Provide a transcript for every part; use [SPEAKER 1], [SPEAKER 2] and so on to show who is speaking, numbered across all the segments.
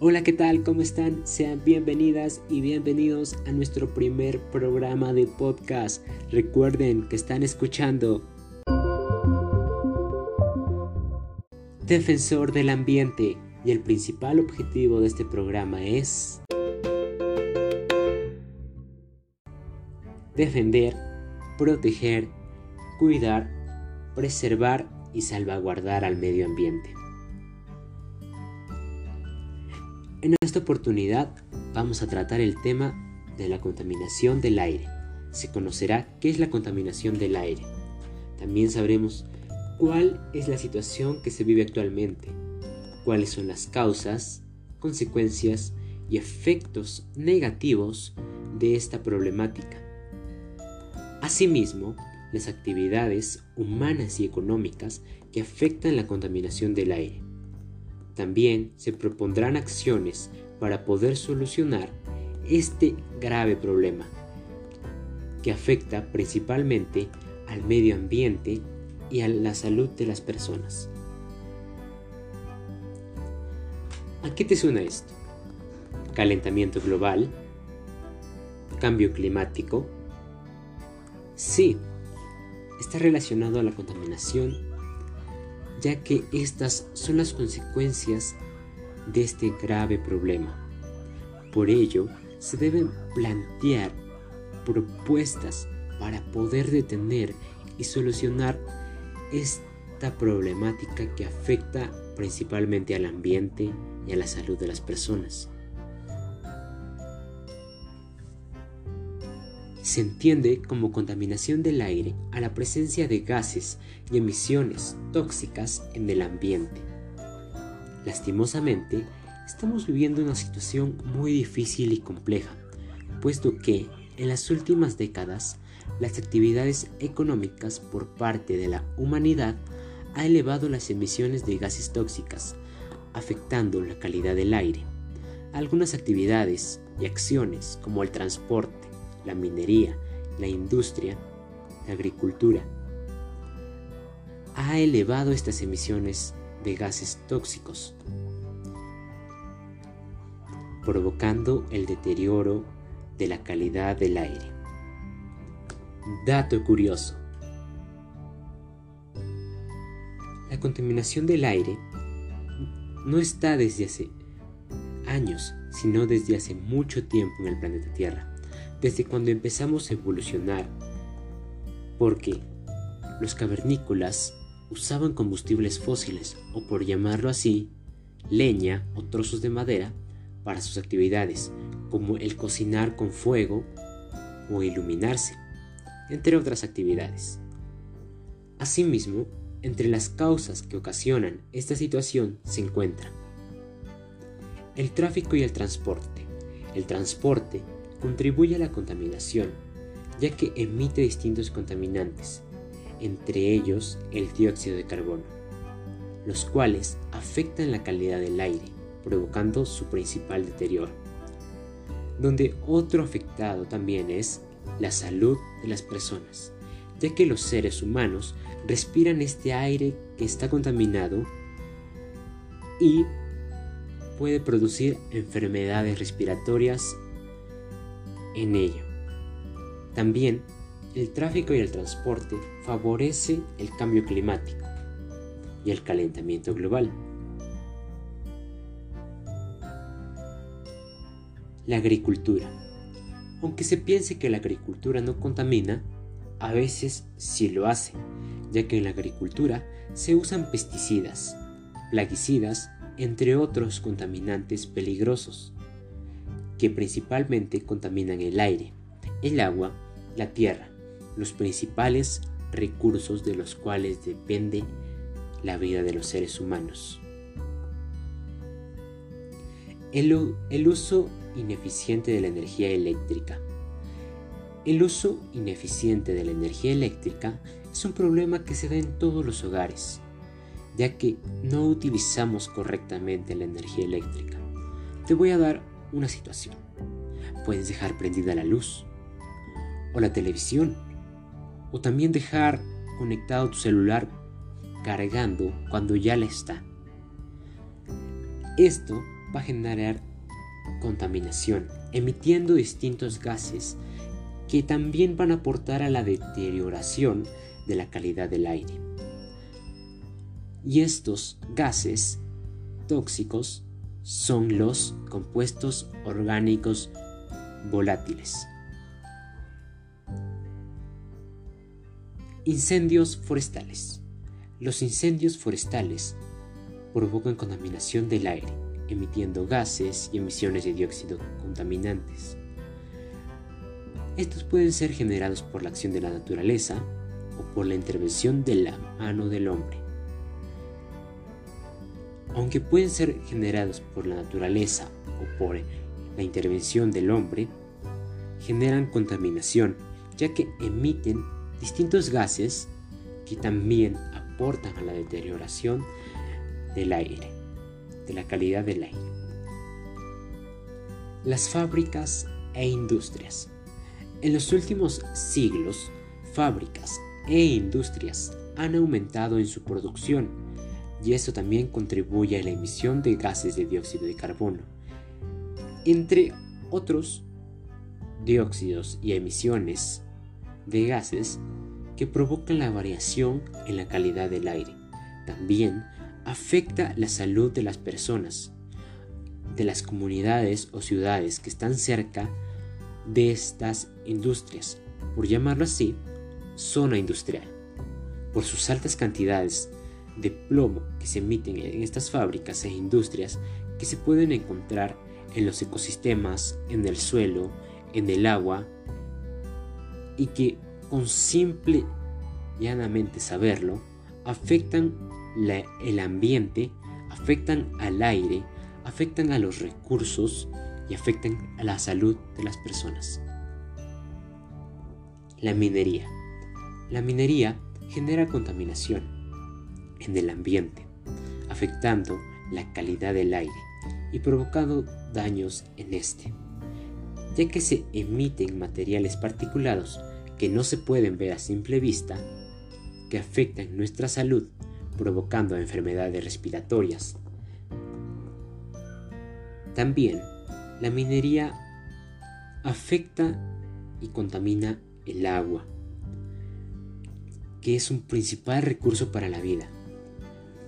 [SPEAKER 1] Hola, ¿qué tal? ¿Cómo están? Sean bienvenidas y bienvenidos a nuestro primer programa de podcast. Recuerden que están escuchando Defensor del Ambiente y el principal objetivo de este programa es defender, proteger, cuidar, preservar y salvaguardar al medio ambiente. En esta oportunidad vamos a tratar el tema de la contaminación del aire. Se conocerá qué es la contaminación del aire. También sabremos cuál es la situación que se vive actualmente, cuáles son las causas, consecuencias y efectos negativos de esta problemática. Asimismo, las actividades humanas y económicas que afectan la contaminación del aire también se propondrán acciones para poder solucionar este grave problema que afecta principalmente al medio ambiente y a la salud de las personas. ¿A qué te suena esto? ¿Calentamiento global? ¿Cambio climático? Sí, está relacionado a la contaminación ya que estas son las consecuencias de este grave problema. Por ello, se deben plantear propuestas para poder detener y solucionar esta problemática que afecta principalmente al ambiente y a la salud de las personas. Se entiende como contaminación del aire a la presencia de gases y emisiones tóxicas en el ambiente. Lastimosamente, estamos viviendo una situación muy difícil y compleja, puesto que en las últimas décadas las actividades económicas por parte de la humanidad ha elevado las emisiones de gases tóxicas, afectando la calidad del aire. Algunas actividades y acciones como el transporte, la minería, la industria, la agricultura, ha elevado estas emisiones de gases tóxicos, provocando el deterioro de la calidad del aire. Dato curioso. La contaminación del aire no está desde hace años, sino desde hace mucho tiempo en el planeta Tierra desde cuando empezamos a evolucionar, porque los cavernícolas usaban combustibles fósiles, o por llamarlo así, leña o trozos de madera para sus actividades, como el cocinar con fuego o iluminarse, entre otras actividades. Asimismo, entre las causas que ocasionan esta situación se encuentran el tráfico y el transporte. El transporte contribuye a la contaminación, ya que emite distintos contaminantes, entre ellos el dióxido de carbono, los cuales afectan la calidad del aire, provocando su principal deterioro. Donde otro afectado también es la salud de las personas, ya que los seres humanos respiran este aire que está contaminado y puede producir enfermedades respiratorias en ello. También, el tráfico y el transporte favorece el cambio climático y el calentamiento global. La agricultura. Aunque se piense que la agricultura no contamina, a veces sí lo hace, ya que en la agricultura se usan pesticidas, plaguicidas, entre otros contaminantes peligrosos que principalmente contaminan el aire, el agua, la tierra, los principales recursos de los cuales depende la vida de los seres humanos. El, uso ineficiente de la energía eléctrica. El uso ineficiente de la energía eléctrica es un problema que se da en todos los hogares, ya que no utilizamos correctamente la energía eléctrica. Te voy a dar una situación. Puedes dejar prendida la luz o la televisión o también dejar conectado tu celular cargando cuando ya la está. Esto va a generar contaminación, emitiendo distintos gases que también van a aportar a la deterioración de la calidad del aire. Y estos gases tóxicos son los compuestos orgánicos volátiles. Incendios forestales. Los incendios forestales provocan contaminación del aire, emitiendo gases y emisiones de dióxido contaminantes. Estos pueden ser generados por la acción de la naturaleza o por la intervención de la mano del hombre. Aunque pueden ser generados por la naturaleza o por la intervención del hombre, generan contaminación, ya que emiten distintos gases que también aportan a la deterioración del aire, de la calidad del aire. Las fábricas e industrias. En los últimos siglos, fábricas e industrias han aumentado en su producción y esto también contribuye a la emisión de gases de dióxido de carbono, entre otros dióxidos y emisiones de gases que provocan la variación en la calidad del aire. También afecta la salud de las personas, de las comunidades o ciudades que están cerca de estas industrias, por llamarlo así, zona industrial, por sus altas cantidades de plomo que se emiten en estas fábricas e industrias que se pueden encontrar en los ecosistemas, en el suelo, en el agua y que con simple llanamente saberlo afectan el ambiente, afectan al aire, afectan a los recursos y afectan a la salud de las personas. La minería. La minería genera contaminación en el ambiente, afectando la calidad del aire y provocando daños en este, ya que se emiten materiales particulados que no se pueden ver a simple vista, que afectan nuestra salud, provocando enfermedades respiratorias. También, la minería afecta y contamina el agua, que es un principal recurso para la vida,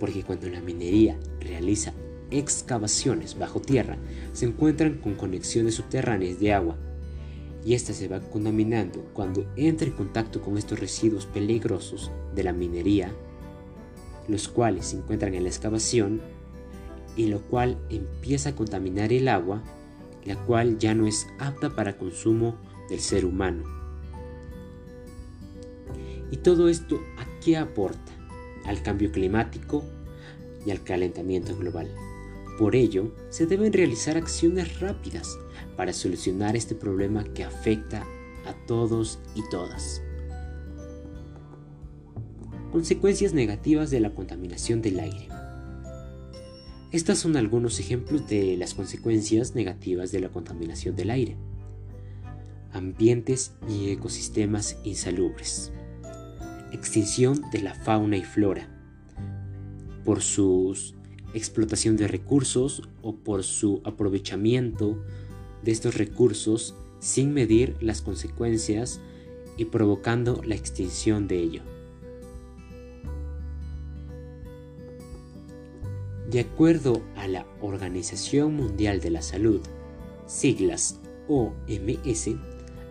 [SPEAKER 1] porque cuando la minería realiza excavaciones bajo tierra, se encuentran con conexiones subterráneas de agua y ésta se va contaminando cuando entra en contacto con estos residuos peligrosos de la minería, los cuales se encuentran en la excavación y lo cual empieza a contaminar el agua, la cual ya no es apta para consumo del ser humano. Y todo esto a qué aporta? Al cambio climático y al calentamiento global. Por ello, se deben realizar acciones rápidas para solucionar este problema que afecta a todos y todas. Consecuencias negativas de la contaminación del aire. Estas son algunos ejemplos de las consecuencias negativas de la contaminación del aire. Ambientes y ecosistemas insalubres. Extinción de la fauna y flora por su explotación de recursos o por su aprovechamiento de estos recursos sin medir las consecuencias y provocando la extinción de ello. De acuerdo a la Organización Mundial de la Salud, siglas OMS,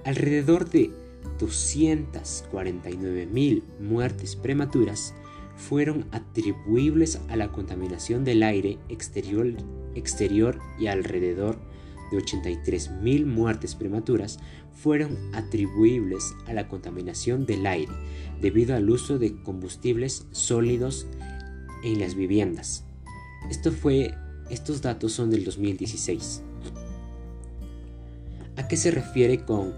[SPEAKER 1] alrededor de 249.000 muertes prematuras fueron atribuibles a la contaminación del aire exterior, y alrededor de 83.000 muertes prematuras fueron atribuibles a la contaminación del aire debido al uso de combustibles sólidos en las viviendas. Esto fue, estos datos son del 2016. ¿A qué se refiere con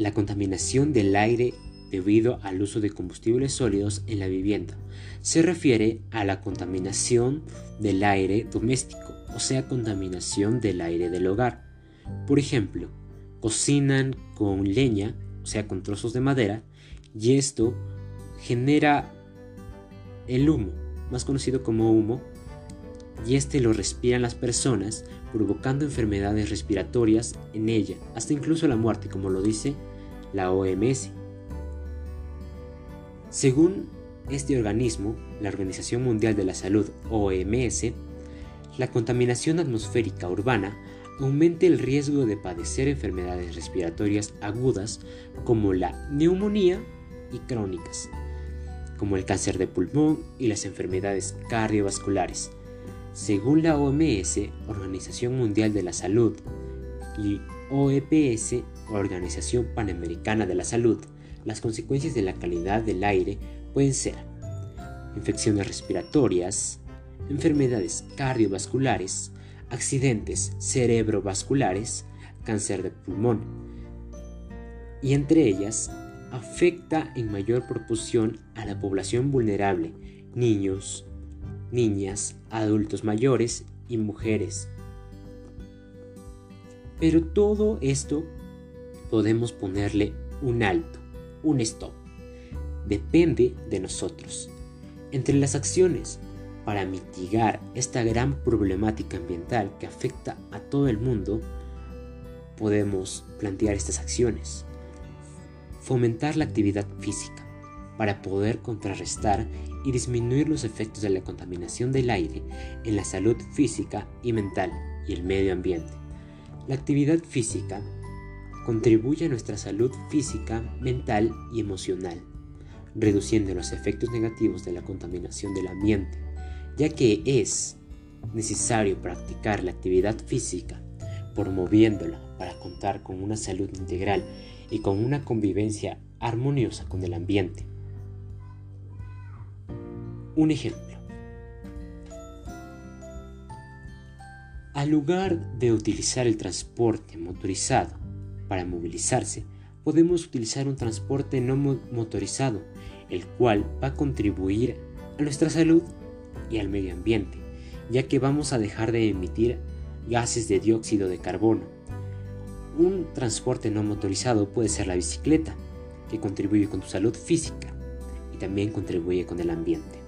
[SPEAKER 1] la contaminación del aire debido al uso de combustibles sólidos en la vivienda? Se refiere a la contaminación del aire doméstico o sea contaminación del aire del hogar. Por ejemplo, cocinan con leña, o sea con trozos de madera, y esto genera el humo, más conocido como humo, y este lo respiran las personas, provocando enfermedades respiratorias en ella, hasta incluso la muerte, como lo dice la OMS. Según este organismo, la Organización Mundial de la Salud, OMS, la contaminación atmosférica urbana aumenta el riesgo de padecer enfermedades respiratorias agudas como la neumonía y crónicas, como el cáncer de pulmón y las enfermedades cardiovasculares. Según la OMS, Organización Mundial de la Salud, y OEPS, Organización Panamericana de la Salud, las consecuencias de la calidad del aire pueden ser infecciones respiratorias, enfermedades cardiovasculares, accidentes cerebrovasculares, cáncer de pulmón, y entre ellas afecta en mayor proporción a la población vulnerable, niños, niñas, adultos mayores y mujeres. Pero todo esto podemos ponerle un alto, un stop. Depende de nosotros. Entre las acciones para mitigar esta gran problemática ambiental que afecta a todo el mundo, podemos plantear estas acciones. Fomentar la actividad física para poder contrarrestar y disminuir los efectos de la contaminación del aire en la salud física y mental y el medio ambiente. La actividad física contribuye a nuestra salud física, mental y emocional, reduciendo los efectos negativos de la contaminación del ambiente, ya que es necesario practicar la actividad física, promoviéndola para contar con una salud integral y con una convivencia armoniosa con el ambiente. Un ejemplo. Al lugar de utilizar el transporte motorizado para movilizarse, podemos utilizar un transporte no motorizado, el cual va a contribuir a nuestra salud y al medio ambiente, ya que vamos a dejar de emitir gases de dióxido de carbono. Un transporte no motorizado puede ser la bicicleta, que contribuye con tu salud física y también contribuye con el ambiente.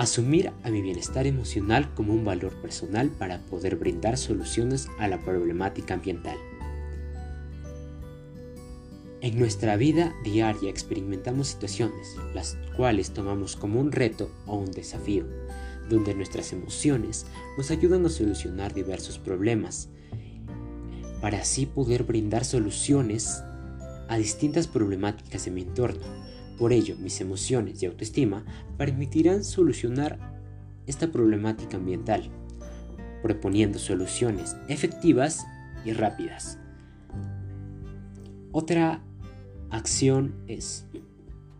[SPEAKER 1] Asumir a mi bienestar emocional como un valor personal para poder brindar soluciones a la problemática ambiental. En nuestra vida diaria experimentamos situaciones, las cuales tomamos como un reto o un desafío, donde nuestras emociones nos ayudan a solucionar diversos problemas, para así poder brindar soluciones a distintas problemáticas en mi entorno, por ello, mis emociones y autoestima permitirán solucionar esta problemática ambiental, proponiendo soluciones efectivas y rápidas. Otra acción es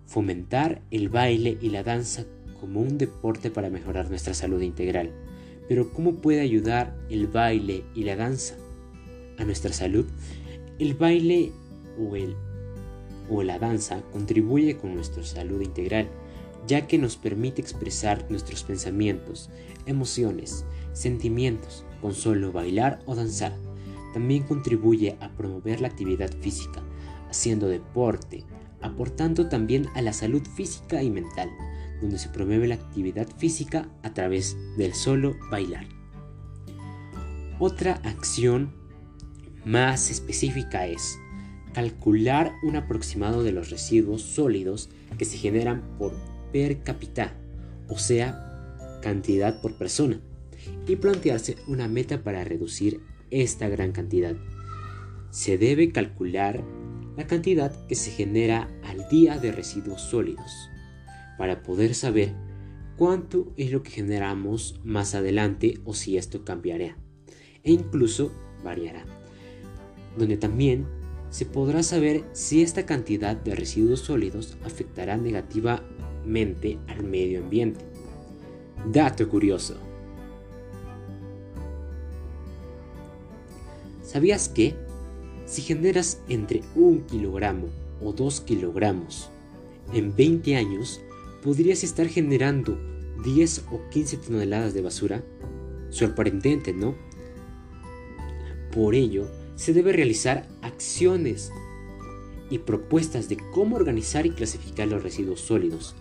[SPEAKER 1] fomentar el baile y la danza como un deporte para mejorar nuestra salud integral. Pero ¿cómo puede ayudar el baile y la danza a nuestra salud? El baile o el o la danza contribuye con nuestra salud integral, ya que nos permite expresar nuestros pensamientos, emociones, sentimientos con solo bailar o danzar. También contribuye a promover la actividad física, haciendo deporte, aportando también a la salud física y mental, donde se promueve la actividad física a través del solo bailar. Otra acción más específica es calcular un aproximado de los residuos sólidos que se generan por per cápita, o sea, cantidad por persona, y plantearse una meta para reducir esta gran cantidad. Se debe calcular la cantidad que se genera al día de residuos sólidos, para poder saber cuánto es lo que generamos más adelante o si esto cambiará, e incluso variará, donde también se podrá saber si esta cantidad de residuos sólidos afectará negativamente al medio ambiente. Dato curioso. ¿Sabías que si generas entre 1 kilogramo o 2 kilogramos en 20 años, podrías estar generando 10 o 15 toneladas de basura? Sorprendente, ¿no? Por ello, se debe realizar acciones y propuestas de cómo organizar y clasificar los residuos sólidos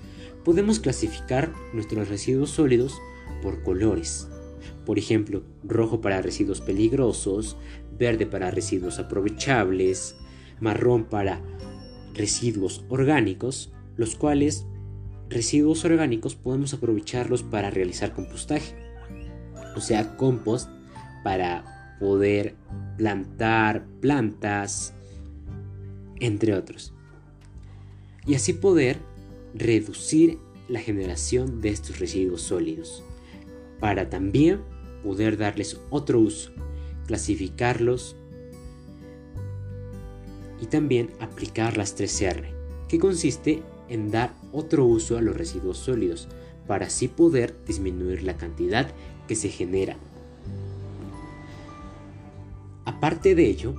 [SPEAKER 1] Podemos clasificar nuestros residuos sólidos por colores. Por ejemplo, rojo para residuos peligrosos, verde para residuos aprovechables, marrón para residuos orgánicos, los cuales residuos orgánicos podemos aprovecharlos para realizar compostaje, o sea, compost para poder plantar plantas, entre otros. Y así poder reducir la generación de estos residuos sólidos, para también poder darles otro uso, clasificarlos y también aplicar las 3R, que consiste en dar otro uso a los residuos sólidos, para así poder disminuir la cantidad que se genera. Aparte de ello,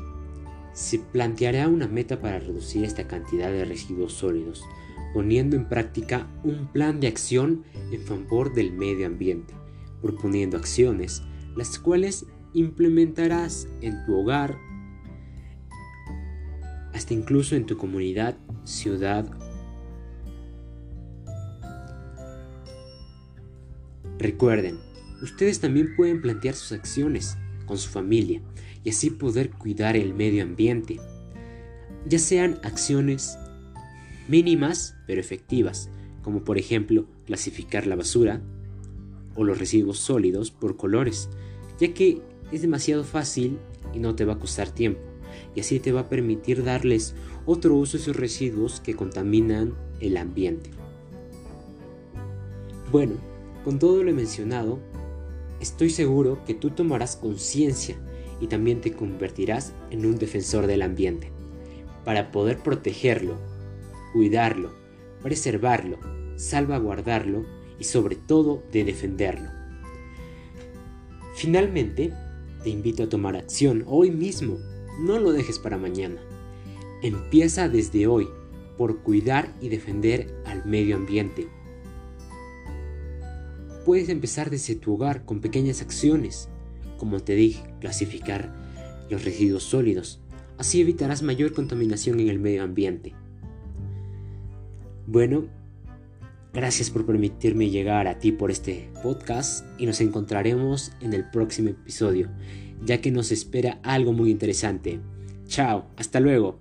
[SPEAKER 1] se planteará una meta para reducir esta cantidad de residuos sólidos, poniendo en práctica un plan de acción en favor del medio ambiente, proponiendo acciones las cuales implementarás en tu hogar, hasta incluso en tu comunidad, ciudad. Recuerden, ustedes también pueden plantear sus acciones con su familia y así poder cuidar el medio ambiente, ya sean acciones mínimas pero efectivas, como por ejemplo clasificar la basura o los residuos sólidos por colores, ya que es demasiado fácil y no te va a costar tiempo, y así te va a permitir darles otro uso a esos residuos que contaminan el ambiente. Bueno, con todo lo mencionado, estoy seguro que tú tomarás conciencia y también te convertirás en un defensor del ambiente, para poder protegerlo, cuidarlo, preservarlo, salvaguardarlo y sobre todo de defenderlo. Finalmente, te invito a tomar acción hoy mismo, no lo dejes para mañana. Empieza desde hoy por cuidar y defender al medio ambiente. Puedes empezar desde tu hogar con pequeñas acciones como te dije, clasificar los residuos sólidos. Así evitarás mayor contaminación en el medio ambiente. Bueno, gracias por permitirme llegar a ti por este podcast y nos encontraremos en el próximo episodio, ya que nos espera algo muy interesante. Chao, hasta luego.